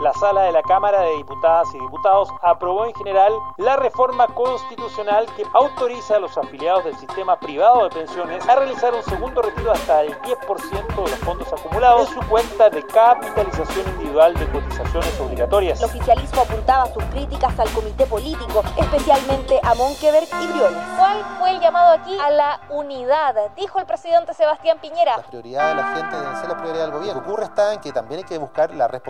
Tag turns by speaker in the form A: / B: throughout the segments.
A: La sala de la Cámara de Diputadas y Diputados aprobó en general la reforma constitucional que autoriza a los afiliados del sistema privado de pensiones a realizar un segundo retiro hasta el 10% de los fondos acumulados en su cuenta de capitalización individual de cotizaciones obligatorias.
B: El oficialismo apuntaba sus críticas al comité político, especialmente a Monkeberg y Briones.
C: ¿Cuál fue el llamado aquí a la unidad? Dijo el presidente Sebastián Piñera.
D: La prioridad de la gente debe ser la prioridad del gobierno. Lo que ocurre está en que también hay que buscar la responsabilidad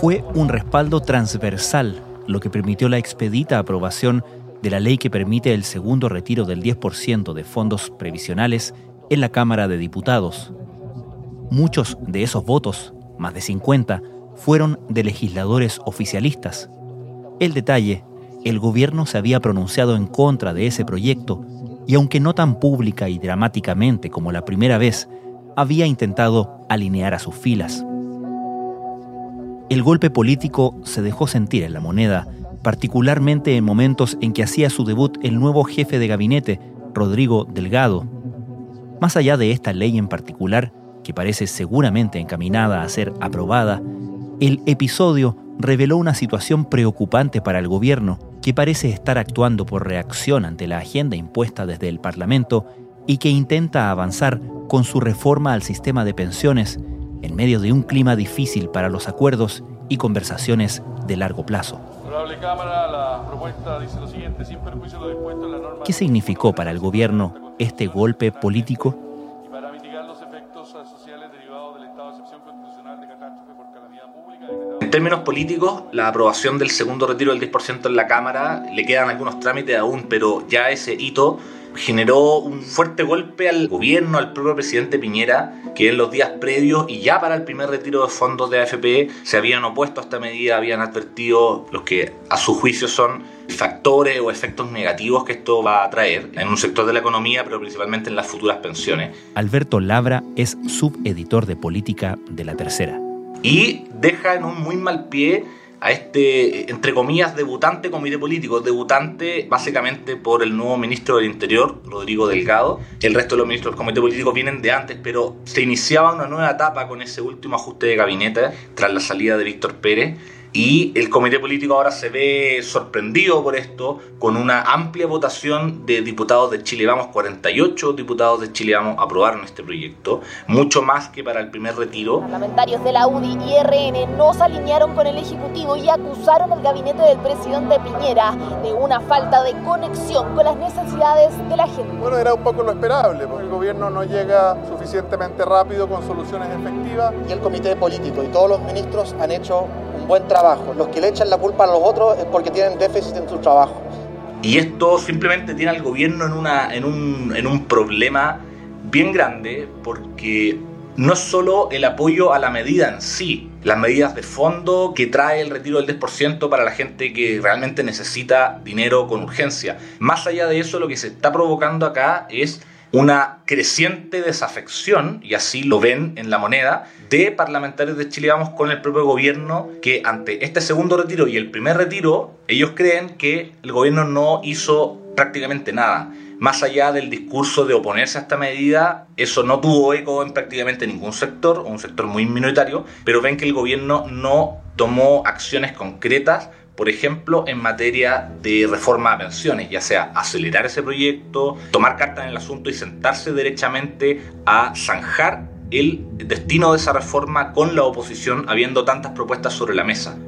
E: Fue un respaldo transversal lo que permitió la expedita aprobación de la ley que permite el segundo retiro del 10% de fondos previsionales en la Cámara de Diputados. Muchos de esos votos, más de 50, fueron de legisladores oficialistas. El detalle, el gobierno se había pronunciado en contra de ese proyecto y aunque no tan pública y dramáticamente como la primera vez, había intentado alinear a sus filas. El golpe político se dejó sentir en la moneda, particularmente en momentos en que hacía su debut el nuevo jefe de gabinete, Rodrigo Delgado. Más allá de esta ley en particular, que parece seguramente encaminada a ser aprobada, el episodio reveló una situación preocupante para el gobierno que parece estar actuando por reacción ante la agenda impuesta desde el Parlamento y que intenta avanzar con su reforma al sistema de pensiones en medio de un clima difícil para los acuerdos y conversaciones de largo plazo. ¿Qué significó para el gobierno este golpe político?
F: En términos políticos, la aprobación del segundo retiro del 10% en la Cámara, le quedan algunos trámites aún, pero ya ese hito generó un fuerte golpe al gobierno, al propio presidente Piñera, que en los días previos y ya para el primer retiro de fondos de AFP se habían opuesto a esta medida, habían advertido los que a su juicio son factores o efectos negativos que esto va a traer en un sector de la economía, pero principalmente en las futuras pensiones.
E: Alberto Labra es subeditor de política de la tercera
F: y deja en un muy mal pie a este, entre comillas, debutante comité político, debutante básicamente por el nuevo ministro del Interior, Rodrigo Delgado. El resto de los ministros del comité político vienen de antes, pero se iniciaba una nueva etapa con ese último ajuste de gabinete tras la salida de Víctor Pérez y el comité político ahora se ve sorprendido por esto, con una amplia votación de diputados de Chile Vamos, 48 diputados de Chile Vamos aprobaron este proyecto, mucho más que para el primer retiro.
B: Parlamentarios de la UDI y RN no se alinearon con el Ejecutivo y acusaron al gabinete del presidente Piñera de una falta de conexión con las necesidades de la gente.
G: Bueno, era un poco lo esperable, porque el gobierno no llega suficientemente rápido con soluciones efectivas.
D: Y el comité político y todos los ministros han hecho buen trabajo. Los que le echan la culpa a los otros es porque tienen déficit en su trabajo.
F: Y esto simplemente tiene al gobierno en, una, en, un, en un problema bien grande porque no es solo el apoyo a la medida en sí, las medidas de fondo que trae el retiro del 10% para la gente que realmente necesita dinero con urgencia. Más allá de eso, lo que se está provocando acá es una creciente desafección, y así lo ven en la moneda, de parlamentarios de Chile Vamos con el propio gobierno, que ante este segundo retiro y el primer retiro, ellos creen que el gobierno no hizo prácticamente nada. Más allá del discurso de oponerse a esta medida, eso no tuvo eco en prácticamente ningún sector, un sector muy minoritario, pero ven que el gobierno no tomó acciones concretas por ejemplo, en materia de reforma a pensiones, ya sea acelerar ese proyecto, tomar cartas en el asunto y sentarse derechamente a zanjar el destino de esa reforma con la oposición, habiendo tantas propuestas sobre la mesa.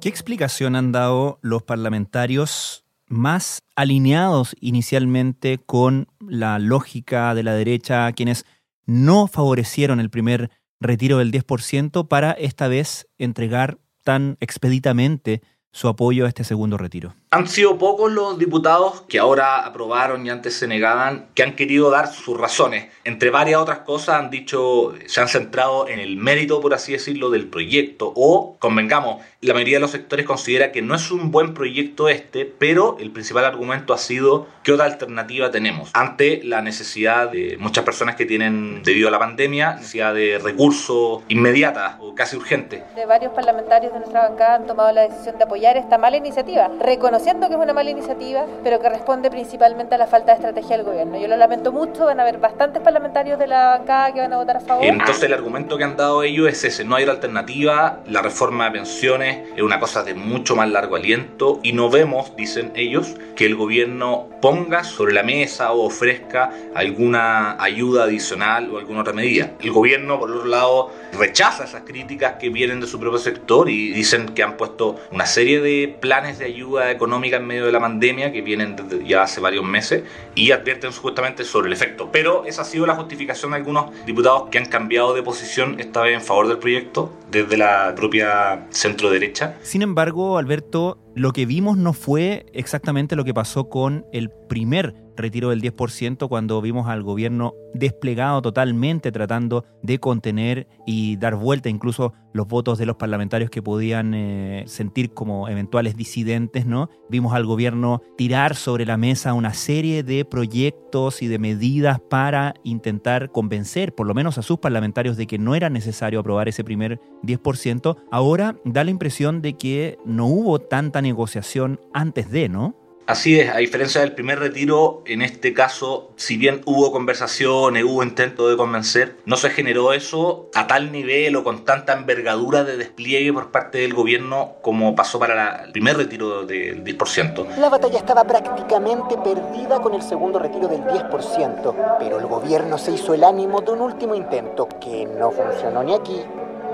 E: ¿Qué explicación han dado los parlamentarios más alineados inicialmente con la lógica de la derecha, quienes no favorecieron el primer retiro del 10% para esta vez entregar tan expeditamente su apoyo a este segundo retiro.
F: Han sido pocos los diputados que ahora aprobaron y antes se negaban, que han querido dar sus razones. Entre varias otras cosas han dicho, se han centrado en el mérito, por así decirlo, del proyecto. O, convengamos, la mayoría de los sectores considera que no es un buen proyecto este, pero el principal argumento ha sido qué otra alternativa tenemos ante la necesidad de muchas personas que tienen, debido a la pandemia, necesidad de recursos inmediata o casi urgente.
C: De varios parlamentarios de nuestra bancada han tomado la decisión de apoyar esta mala iniciativa, reconociendo que es una mala iniciativa, pero que responde principalmente a la falta de estrategia del gobierno. Yo lo lamento mucho, van a haber bastantes parlamentarios de la bancada que van a votar a favor.
F: Entonces el argumento que han dado ellos es ese, no hay alternativa, la reforma de pensiones es una cosa de mucho más largo aliento y no vemos, dicen ellos, que el gobierno ponga sobre la mesa o ofrezca alguna ayuda adicional o alguna otra medida. El gobierno, por otro lado, rechaza esas críticas que vienen de su propio sector y dicen que han puesto una serie de planes de ayuda económica en medio de la pandemia que vienen ya hace varios meses y advierten supuestamente sobre el efecto. Pero esa ha sido la justificación de algunos diputados que han cambiado de posición esta vez en favor del proyecto desde la propia centro derecha.
E: Sin embargo, Alberto, lo que vimos no fue exactamente lo que pasó con el primer retiro del 10% cuando vimos al gobierno desplegado totalmente tratando de contener y dar vuelta incluso los votos de los parlamentarios que podían eh, sentir como eventuales disidentes, ¿no? Vimos al gobierno tirar sobre la mesa una serie de proyectos y de medidas para intentar convencer por lo menos a sus parlamentarios de que no era necesario aprobar ese primer 10%. Ahora da la impresión de que no hubo tanta negociación antes de, ¿no?
F: Así es, a diferencia del primer retiro, en este caso, si bien hubo conversaciones, hubo intento de convencer, no se generó eso a tal nivel o con tanta envergadura de despliegue por parte del gobierno como pasó para el primer retiro del 10%.
H: La batalla estaba prácticamente perdida con el segundo retiro del 10%, pero el gobierno se hizo el ánimo de un último intento que no funcionó ni aquí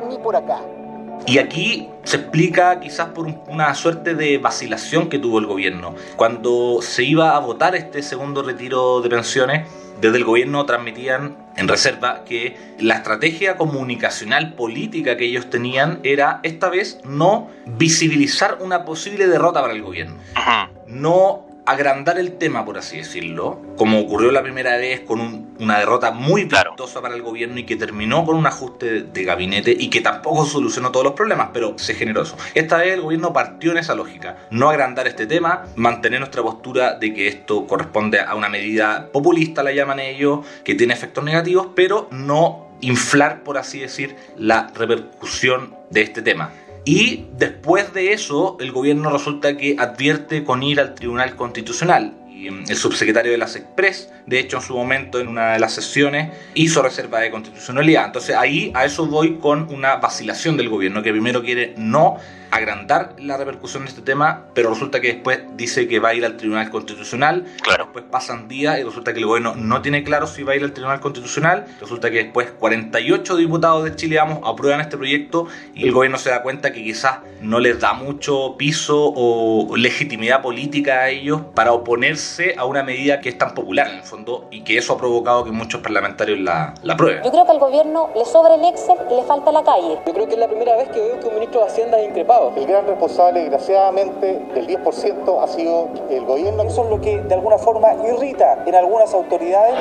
H: ni por acá.
F: Y aquí se explica quizás por una suerte de vacilación que tuvo el gobierno. Cuando se iba a votar este segundo retiro de pensiones, desde el gobierno transmitían en reserva que la estrategia comunicacional política que ellos tenían era esta vez no visibilizar una posible derrota para el gobierno. No agrandar el tema, por así decirlo, como ocurrió la primera vez con una derrota muy vistosa para el gobierno y que terminó con un ajuste de gabinete y que tampoco solucionó todos los problemas, pero se generó eso. Esta vez el gobierno partió en esa lógica, no agrandar este tema, mantener nuestra postura de que esto corresponde a una medida populista, la llaman ellos, que tiene efectos negativos, pero no inflar, por así decir, la repercusión de este tema. Y después de eso, el gobierno resulta que advierte con ir al Tribunal Constitucional. Y el subsecretario de las Express, de hecho, en su momento, en una de las sesiones, hizo reserva de constitucionalidad. Entonces ahí a eso voy con una vacilación del gobierno, que primero quiere no agrandar la repercusión de este tema, pero resulta que después dice que va a ir al Tribunal Constitucional. Claro. Después pasan días y resulta que el gobierno no tiene claro si va a ir al Tribunal Constitucional. Resulta que después 48 diputados de Chile Vamos aprueban este proyecto y el gobierno se da cuenta que quizás no les da mucho piso o legitimidad política a ellos para oponerse a una medida que es tan popular en el fondo y que eso ha provocado que muchos parlamentarios la, la aprueben.
C: Yo creo que al gobierno le sobra el Excel y le falta la calle.
I: Yo creo que es la primera vez que veo que un ministro de Hacienda ha increpado
D: el gran responsable, desgraciadamente, del 10% ha sido el gobierno.
I: Eso es lo que de alguna forma irrita en algunas autoridades.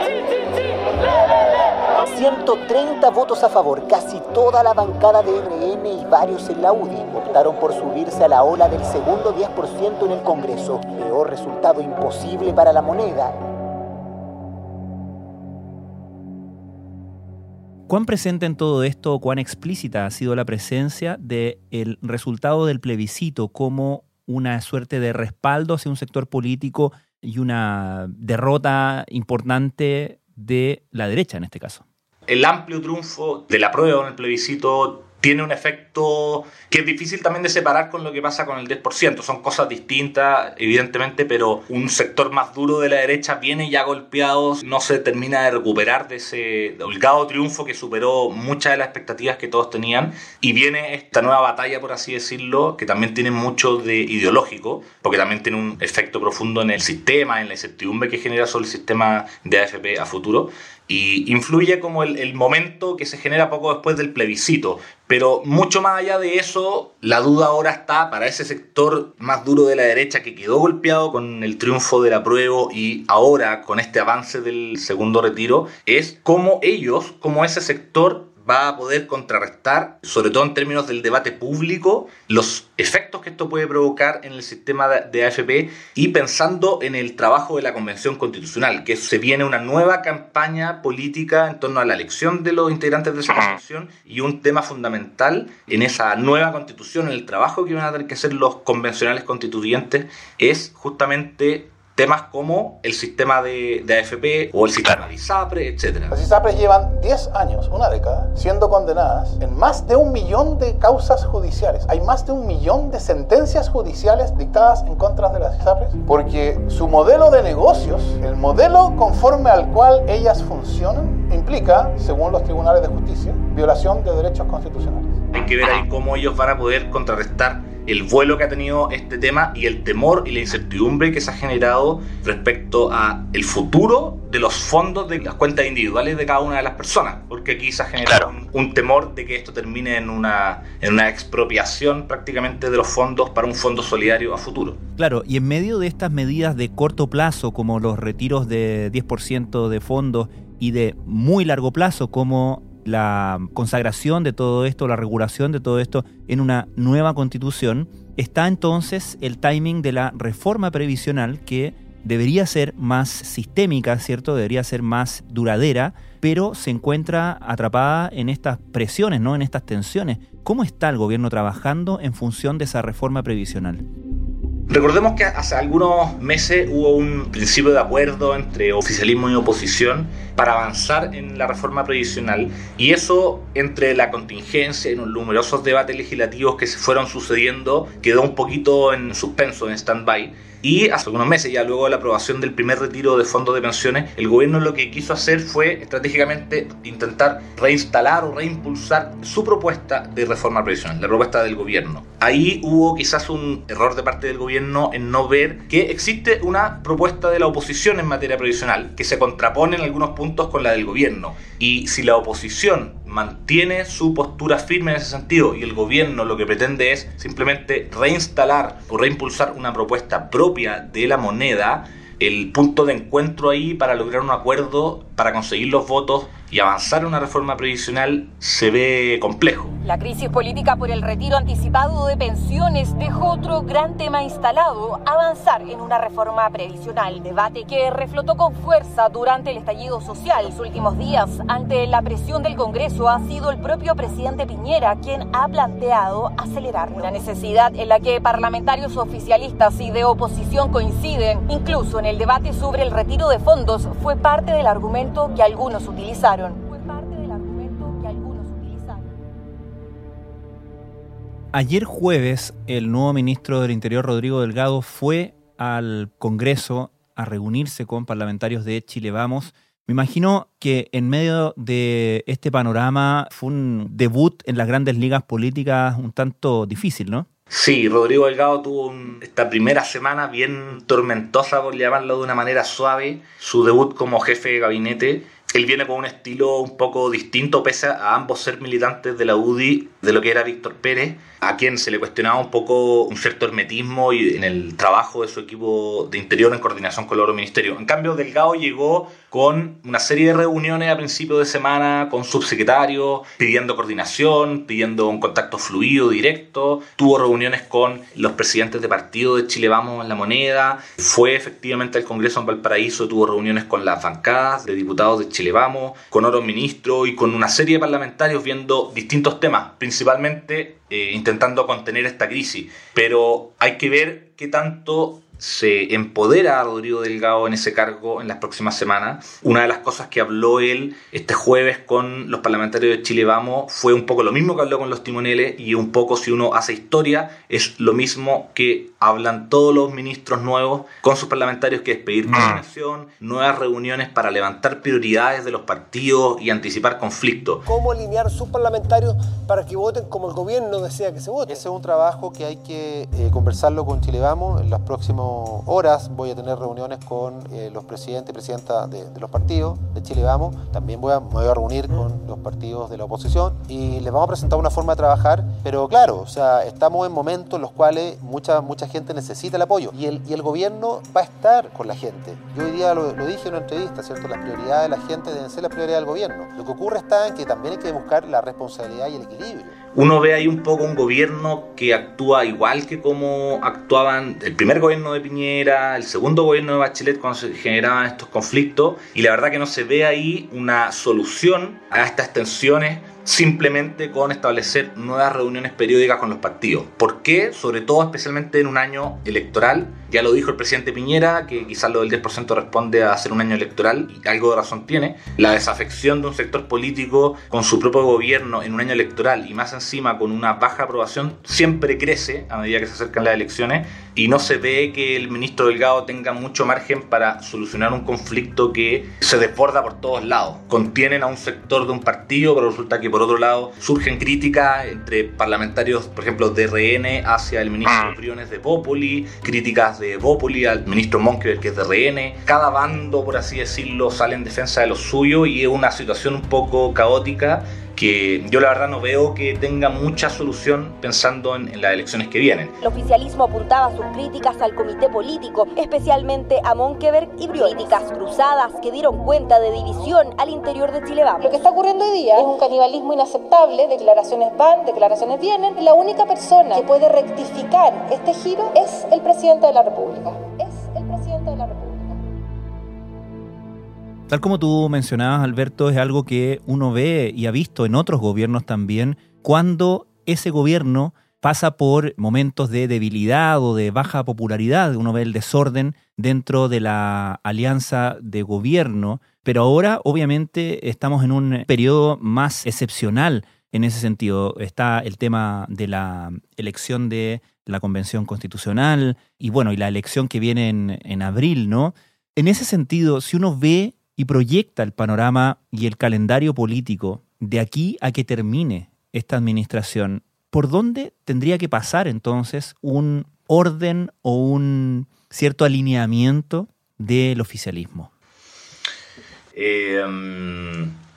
H: 130 votos a favor, casi toda la bancada de RN y varios en la UDI optaron por subirse a la ola del segundo 10% en el Congreso. Peor resultado imposible para la moneda
E: ¿Cuán presente en todo esto, cuán explícita ha sido la presencia del resultado del plebiscito como una suerte de respaldo hacia un sector político y una derrota importante de la derecha en este caso?
F: El amplio triunfo de la prueba en el plebiscito tiene un efecto que es difícil también de separar con lo que pasa con el 10%. Son cosas distintas, evidentemente, pero un sector más duro de la derecha viene ya golpeado, no se termina de recuperar de ese holgado triunfo que superó muchas de las expectativas que todos tenían. Y viene esta nueva batalla, por así decirlo, que también tiene mucho de ideológico, porque también tiene un efecto profundo en el sistema, en la incertidumbre que genera sobre el sistema de AFP a futuro. Y influye como el, el, momento que se genera poco después del plebiscito. Pero mucho más allá de eso, la duda ahora está para ese sector más duro de la derecha que quedó golpeado con el triunfo del apruebo y ahora con este avance del segundo retiro, es cómo ellos, como ese sector, va a poder contrarrestar, sobre todo en términos del debate público, los efectos que esto puede provocar en el sistema de AFP y pensando en el trabajo de la Convención Constitucional, que se viene una nueva campaña política en torno a la elección de los integrantes de esa constitución y un tema fundamental en esa nueva constitución, en el trabajo que van a tener que hacer los convencionales constituyentes, es justamente temas como el sistema de, AFP o el sistema de ISAPRE, etc.
G: Las ISAPRES llevan 10 años, una década, siendo condenadas en más de un millón de causas judiciales. Hay más de un millón de sentencias judiciales dictadas en contra de las ISAPRES porque su modelo de negocios, el modelo conforme al cual ellas funcionan, implica, según los tribunales de justicia, violación de derechos constitucionales.
F: Hay que ver ahí cómo ellos van a poder contrarrestar el vuelo que ha tenido este tema y el temor y la incertidumbre que se ha generado respecto a el futuro de los fondos de las cuentas individuales de cada una de las personas, porque aquí se ha generado un, temor de que esto termine en una, en una expropiación prácticamente de los fondos para un fondo solidario a futuro.
E: Claro, y en medio de estas medidas de corto plazo, como los retiros de 10% de fondos, y de muy largo plazo, como la consagración de todo esto, la regulación de todo esto en una nueva constitución, está entonces el timing de la reforma previsional que debería ser más sistémica, ¿cierto? Debería ser más duradera, pero se encuentra atrapada en estas presiones, ¿no? En estas tensiones. ¿Cómo está el gobierno trabajando en función de esa reforma previsional?
F: Recordemos que hace algunos meses hubo un principio de acuerdo entre oficialismo y oposición para avanzar en la reforma previsional y eso entre la contingencia y los numerosos debates legislativos que se fueron sucediendo quedó un poquito en suspenso, en stand-by y hace algunos meses, ya luego de la aprobación del primer retiro de fondos de pensiones, el gobierno lo que quiso hacer fue estratégicamente intentar reinstalar o reimpulsar su propuesta de reforma previsional, la propuesta del gobierno. Ahí hubo quizás un error de parte del gobierno en no ver que existe una propuesta de la oposición en materia previsional que se contrapone en algunos puntos con la del gobierno. Y si la oposición mantiene su postura firme en ese sentido y el gobierno lo que pretende es simplemente reinstalar o reimpulsar una propuesta propia de la moneda, el punto de encuentro ahí para lograr un acuerdo, para conseguir los votos y avanzar en una reforma previsional se ve complejo.
B: La crisis política por el retiro anticipado de pensiones dejó otro gran tema instalado, avanzar en una reforma previsional, debate que reflotó con fuerza durante el estallido social. Los últimos días, ante la presión del Congreso, ha sido el propio presidente Piñera quien ha planteado acelerar una necesidad en la que parlamentarios oficialistas y de oposición coinciden. Incluso en el debate sobre el retiro de fondos fue parte del argumento que algunos utilizaron
E: Ayer jueves, el nuevo ministro del Interior, Rodrigo Delgado, fue al Congreso a reunirse con parlamentarios de Chile Vamos. Me imagino que en medio de este panorama fue un debut en las grandes ligas políticas un tanto difícil, ¿no?
F: Sí, Rodrigo Delgado tuvo esta primera semana bien tormentosa, por llamarlo de una manera suave, su debut como jefe de gabinete él viene con un estilo un poco distinto, pese a ambos ser militantes de la UDI, de lo que era Víctor Pérez, a quien se le cuestionaba un poco un cierto hermetismo y en el trabajo de su equipo de interior en coordinación con el otro ministerio. En cambio, Delgado llegó con una serie de reuniones a principio de semana con subsecretarios, pidiendo coordinación, pidiendo un contacto fluido, directo. Tuvo reuniones con los presidentes de partido de Chile Vamos en la Moneda. Fue efectivamente al Congreso en Valparaíso, tuvo reuniones con las bancadas de diputados de Chile Vamos, con otros ministros y con una serie de parlamentarios viendo distintos temas, principalmente eh, intentando contener esta crisis. Pero hay que ver qué tanto se empodera a Rodrigo Delgado en ese cargo en las próximas semanas. Una de las cosas que habló él este jueves con los parlamentarios de Chile Vamos fue un poco lo mismo que habló con los timoneles y un poco si uno hace historia es lo mismo que hablan todos los ministros nuevos con sus parlamentarios que es pedir mm. coordinación, nuevas reuniones para levantar prioridades de los partidos y anticipar conflictos.
J: ¿Cómo alinear sus parlamentarios para que voten como el gobierno desea que se vote?
D: Ese es un trabajo que hay que eh, conversarlo con Chile Vamos en los próximos
K: horas voy a tener reuniones con eh, los presidentes y presidentas de, los partidos de Chile Vamos. También voy a, me voy a reunir con los partidos de la oposición y les vamos a presentar una forma de trabajar. Pero claro, o sea, estamos en momentos en los cuales mucha, mucha gente necesita el apoyo y el, y el gobierno va a estar con la gente. Yo hoy día lo, lo dije en una entrevista, ¿cierto? Las prioridades de la gente deben ser las prioridades del gobierno. Lo que ocurre está en que también hay que buscar la responsabilidad y el equilibrio
F: uno ve ahí un poco un gobierno que actúa igual que como actuaban el primer gobierno de Piñera, el segundo gobierno de Bachelet cuando se generaban estos conflictos y la verdad que no se ve ahí una solución a estas tensiones simplemente con establecer nuevas reuniones periódicas con los partidos. ¿Por qué? Sobre todo especialmente en un año electoral. Ya lo dijo el presidente Piñera, que quizás lo del 10% responde a ser un año electoral, y algo de razón tiene. La desafección de un sector político con su propio gobierno en un año electoral y más encima con una baja aprobación siempre crece a medida que se acercan las elecciones y no se ve que el ministro Delgado tenga mucho margen para solucionar un conflicto que se desborda por todos lados. Contienen a un sector de un partido, pero resulta que por otro lado surgen críticas entre parlamentarios, por ejemplo, de RN hacia el ministro Briones de Popoli, críticas de Popoli al ministro Monkever que es de RN. Cada bando, por así decirlo, sale en defensa de lo suyo y es una situación un poco caótica que yo la verdad no veo que tenga mucha solución pensando en, las elecciones que vienen.
B: El oficialismo apuntaba sus críticas al comité político, especialmente a Monkeberg y Briones. Críticas cruzadas que dieron cuenta de división al interior de Chile Vamos.
C: Lo que está ocurriendo hoy día es un canibalismo inaceptable, declaraciones van, declaraciones vienen. La única persona que puede rectificar este giro es el presidente de la República.
E: Tal como tú mencionabas, Alberto, es algo que uno ve y ha visto en otros gobiernos también, cuando ese gobierno pasa por momentos de debilidad o de baja popularidad, uno ve el desorden dentro de la alianza de gobierno, pero ahora obviamente estamos en un periodo más excepcional en ese sentido. Está el tema de la elección de la Convención Constitucional y bueno, y la elección que viene en, en abril, ¿no? En ese sentido, si uno ve y proyecta el panorama y el calendario político de aquí a que termine esta administración, ¿por dónde tendría que pasar entonces un orden o un cierto alineamiento del oficialismo?
F: Eh,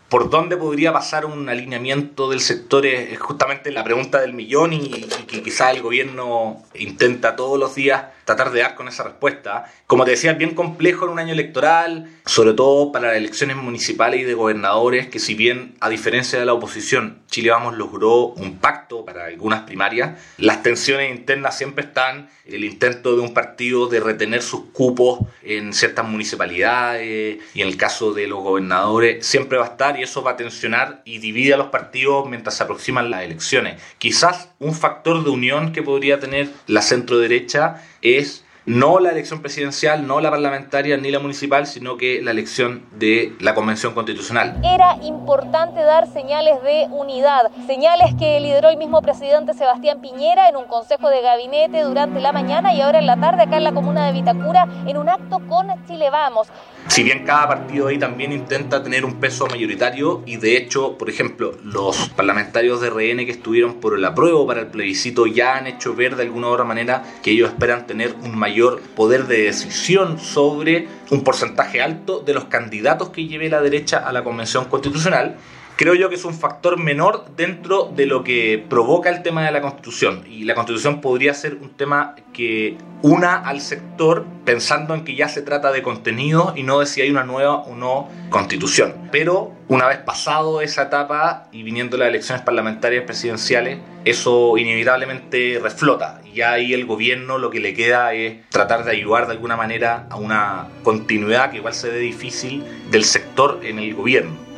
F: por dónde podría pasar un alineamiento del sector es, justamente la pregunta del millón y, que quizá el gobierno intenta todos los días tratar de dar con esa respuesta. Como te decía, es bien complejo en un año electoral, sobre todo para las elecciones municipales y de gobernadores, que si bien a diferencia de la oposición, Chile Vamos logró un pacto para algunas primarias, las tensiones internas siempre están, el intento de un partido de retener sus cupos en ciertas municipalidades y en el caso de los gobernadores siempre va a estar y eso va a tensionar y divide a los partidos mientras se aproximan las elecciones. Quizás un factor de unión que podría tener la centro derecha es no la elección presidencial, no la parlamentaria ni la municipal, sino que la elección de la Convención Constitucional.
B: Era importante dar señales de unidad, señales que lideró el mismo presidente Sebastián Piñera en un consejo de gabinete durante la mañana y ahora en la tarde acá en la comuna de Vitacura en un acto con Chile Vamos.
F: Si bien cada partido ahí también intenta tener un peso mayoritario y de hecho, por ejemplo, los parlamentarios de RN que estuvieron por el apruebo para el plebiscito ya han hecho ver de alguna u otra manera que ellos esperan tener un mayor poder de decisión sobre un porcentaje alto de los candidatos que lleve la derecha a la Convención Constitucional creo yo que es un factor menor dentro de lo que provoca el tema de la constitución. Y la constitución podría ser un tema que una al sector pensando en que ya se trata de contenido y no de si hay una nueva o no constitución. Pero una vez pasado esa etapa y viniendo las elecciones parlamentarias presidenciales, eso inevitablemente reflota. Y ahí el gobierno lo que le queda es tratar de ayudar de alguna manera a una continuidad que igual se ve difícil del sector en el gobierno.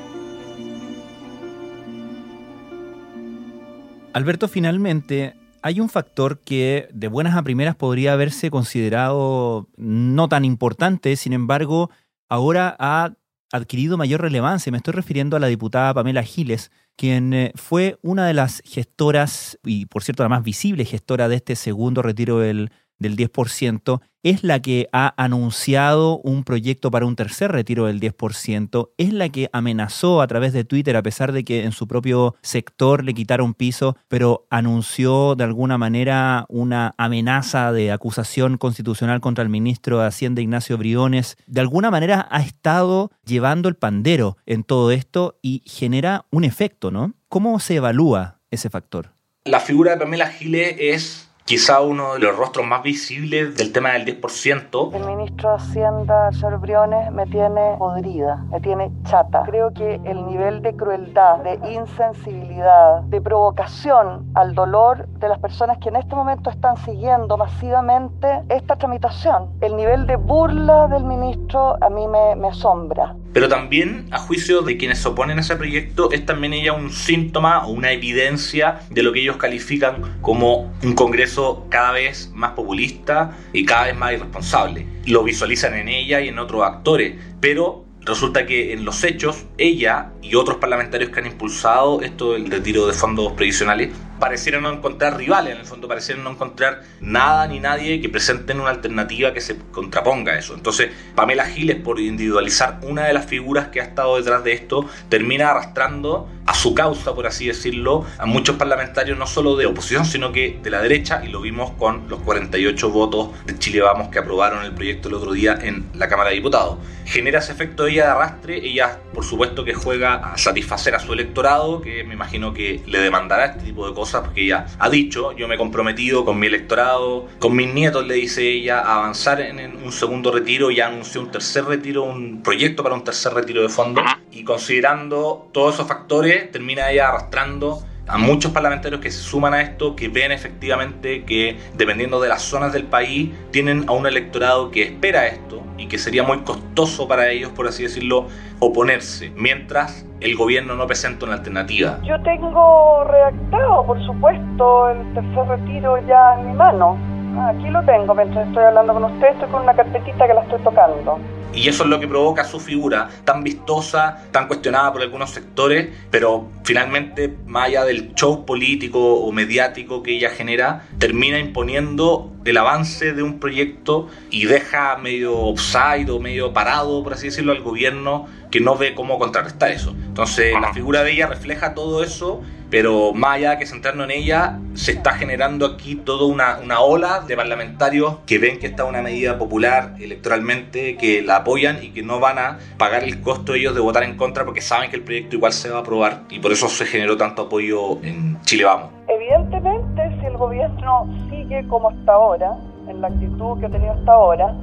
E: Alberto, finalmente, hay un factor que de buenas a primeras podría haberse considerado no tan importante, sin embargo, ahora ha adquirido mayor relevancia. Me estoy refiriendo a la diputada Pamela Giles, quien eh, fue una de las gestoras, y por cierto la más visible gestora de este segundo retiro del del 10%, es la que ha anunciado un proyecto para un tercer retiro del 10%, es la que amenazó a través de Twitter, a pesar de que en su propio sector le quitaron piso, pero anunció de alguna manera una amenaza de acusación constitucional contra el ministro de Hacienda Ignacio Briones. De alguna manera ha estado llevando el pandero en todo esto y genera un efecto, ¿no? ¿Cómo se evalúa ese factor?
F: La figura de Pamela Giles es quizá uno de los rostros más visibles del tema del 10%.
L: El ministro de Hacienda, señor Briones, me tiene podrida, me tiene chata. Creo que el nivel de crueldad, de insensibilidad, de provocación al dolor de las personas que en este momento están siguiendo masivamente esta tramitación, el nivel de burla del ministro a mí me, me asombra.
F: Pero también, a juicio de quienes se oponen a ese proyecto, es también ella un síntoma o una evidencia de lo que ellos califican como un Congreso cada vez más populista y cada vez más irresponsable. Lo visualizan en ella y en otros actores, pero resulta que en los hechos, ella y otros parlamentarios que han impulsado esto del retiro de fondos previsionales parecieron no encontrar rivales, en el fondo parecieron no encontrar nada ni nadie que presenten una alternativa que se contraponga a eso. Entonces, Pamela Giles, por individualizar una de las figuras que ha estado detrás de esto, termina arrastrando a su causa, por así decirlo, a muchos parlamentarios, no solo de oposición, sino que de la derecha, y lo vimos con los 48 votos de Chile Vamos que aprobaron el proyecto el otro día en la Cámara de Diputados. Genera ese efecto ella de arrastre, ella por supuesto que juega a satisfacer a su electorado, que me imagino que le demandará este tipo de cosas, porque ella ha dicho, yo me he comprometido con mi electorado, con mis nietos, le dice ella, a avanzar en un segundo retiro, ya anunció un tercer retiro, un proyecto para un tercer retiro de fondos, y considerando todos esos factores, termina ella arrastrando a muchos parlamentarios que se suman a esto, que ven efectivamente que dependiendo de las zonas del país, tienen a un electorado que espera esto y que sería muy costoso para ellos, por así decirlo, oponerse, mientras el gobierno no presenta una alternativa.
L: Yo tengo redactado, por supuesto, el tercer retiro ya en mi mano. Aquí lo tengo, mientras estoy hablando con usted, estoy con una carpetita que la estoy tocando.
F: Y eso es lo que provoca su figura, tan vistosa, tan cuestionada por algunos sectores, pero finalmente, más allá del show político o mediático que ella genera, termina imponiendo el avance de un proyecto y deja medio offside o medio parado, por así decirlo, al gobierno que no ve cómo contrarrestar eso. Entonces, la figura de ella refleja todo eso pero más allá de que centrarnos en ella, se está generando aquí toda una, una ola de parlamentarios que ven que está una medida popular electoralmente, que la apoyan y que no van a pagar el costo ellos de votar en contra porque saben que el proyecto igual se va a aprobar y por eso se generó tanto apoyo en Chile Vamos.
L: Evidentemente, si el gobierno sigue como hasta ahora, en la actitud que ha tenido hasta ahora,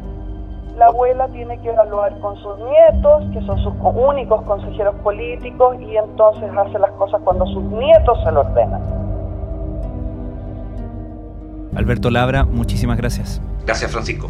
L: la abuela tiene que evaluar con sus nietos, que son sus únicos consejeros políticos, y entonces hace las cosas cuando sus nietos se lo ordenan.
E: Alberto Labra, muchísimas gracias.
F: Gracias, Francisco.